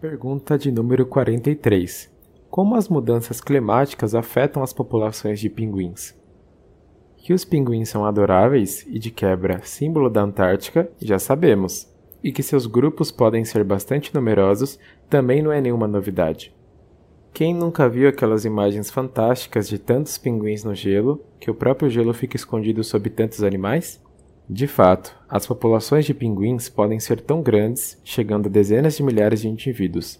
Pergunta de número 43. Como as mudanças climáticas afetam as populações de pinguins? Que os pinguins são adoráveis e, de quebra, símbolo da Antártica, já sabemos. E que seus grupos podem ser bastante numerosos também não é nenhuma novidade. Quem nunca viu aquelas imagens fantásticas de tantos pinguins no gelo, que o próprio gelo fica escondido sob tantos animais? De fato, as populações de pinguins podem ser tão grandes, chegando a dezenas de milhares de indivíduos.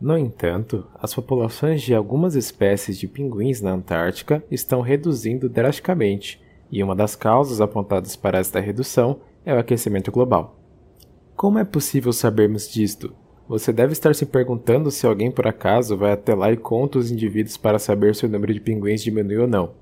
No entanto, as populações de algumas espécies de pinguins na Antártica estão reduzindo drasticamente, e uma das causas apontadas para esta redução é o aquecimento global. Como é possível sabermos disto? Você deve estar se perguntando se alguém por acaso vai até lá e conta os indivíduos para saber se o número de pinguins diminui ou não.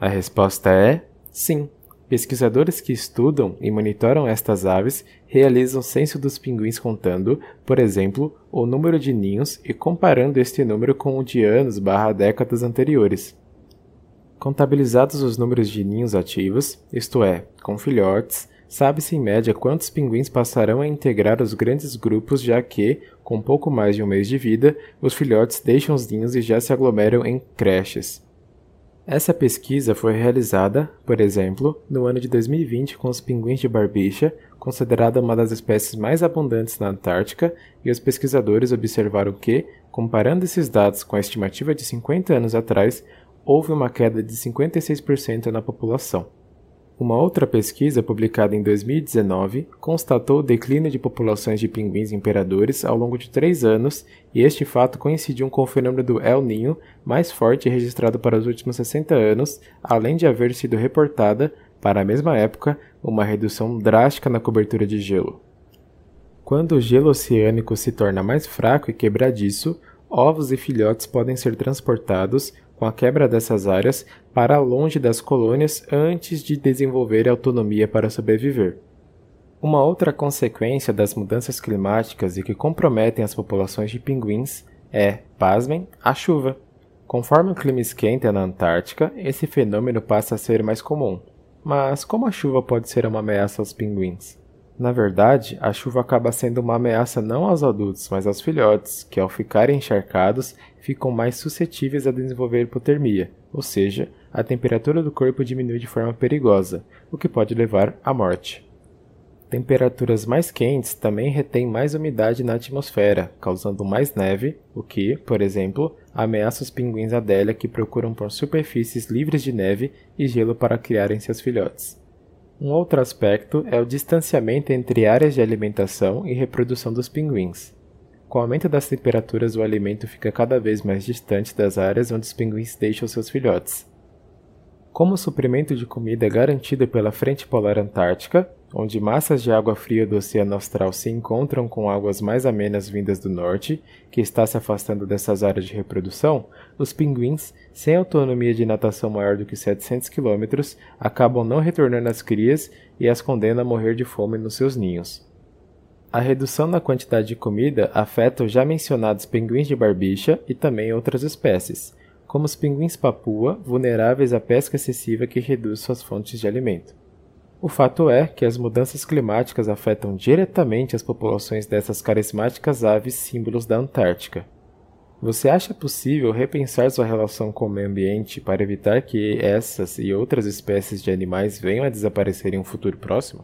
A resposta é sim. Pesquisadores que estudam e monitoram estas aves realizam censo dos pinguins contando, por exemplo, o número de ninhos e comparando este número com o de anos barra décadas anteriores. Contabilizados os números de ninhos ativos, isto é, com filhotes, sabe-se em média quantos pinguins passarão a integrar os grandes grupos, já que, com pouco mais de um mês de vida, os filhotes deixam os ninhos e já se aglomeram em creches. Essa pesquisa foi realizada, por exemplo, no ano de 2020 com os pinguins de barbicha, considerada uma das espécies mais abundantes na Antártica, e os pesquisadores observaram que, comparando esses dados com a estimativa de 50 anos atrás, houve uma queda de 56% na população. Uma outra pesquisa, publicada em 2019, constatou o declínio de populações de pinguins imperadores ao longo de três anos, e este fato coincidiu com o fenômeno do El Niño mais forte registrado para os últimos 60 anos, além de haver sido reportada, para a mesma época, uma redução drástica na cobertura de gelo. Quando o gelo oceânico se torna mais fraco e quebradiço, ovos e filhotes podem ser transportados, com a quebra dessas áreas, para longe das colônias antes de desenvolver autonomia para sobreviver. Uma outra consequência das mudanças climáticas e que comprometem as populações de pinguins é, pasmem, a chuva. Conforme o clima esquenta na Antártica, esse fenômeno passa a ser mais comum. Mas como a chuva pode ser uma ameaça aos pinguins? Na verdade, a chuva acaba sendo uma ameaça não aos adultos, mas aos filhotes, que ao ficarem encharcados, ficam mais suscetíveis a desenvolver hipotermia, ou seja, a temperatura do corpo diminui de forma perigosa, o que pode levar à morte. Temperaturas mais quentes também retêm mais umidade na atmosfera, causando mais neve, o que, por exemplo, ameaça os pinguins Adélia que procuram por superfícies livres de neve e gelo para criarem seus filhotes. Um outro aspecto é o distanciamento entre áreas de alimentação e reprodução dos pinguins. Com o aumento das temperaturas, o alimento fica cada vez mais distante das áreas onde os pinguins deixam seus filhotes. Como o suprimento de comida é garantido pela frente polar antártica, onde massas de água fria do Oceano Austral se encontram com águas mais amenas vindas do norte, que está se afastando dessas áreas de reprodução, os pinguins, sem autonomia de natação maior do que 700 km, acabam não retornando às crias e as condenam a morrer de fome nos seus ninhos. A redução na quantidade de comida afeta os já mencionados pinguins de barbicha e também outras espécies como os pinguins papua, vulneráveis à pesca excessiva que reduz suas fontes de alimento. O fato é que as mudanças climáticas afetam diretamente as populações dessas carismáticas aves símbolos da Antártica. Você acha possível repensar sua relação com o meio ambiente para evitar que essas e outras espécies de animais venham a desaparecer em um futuro próximo?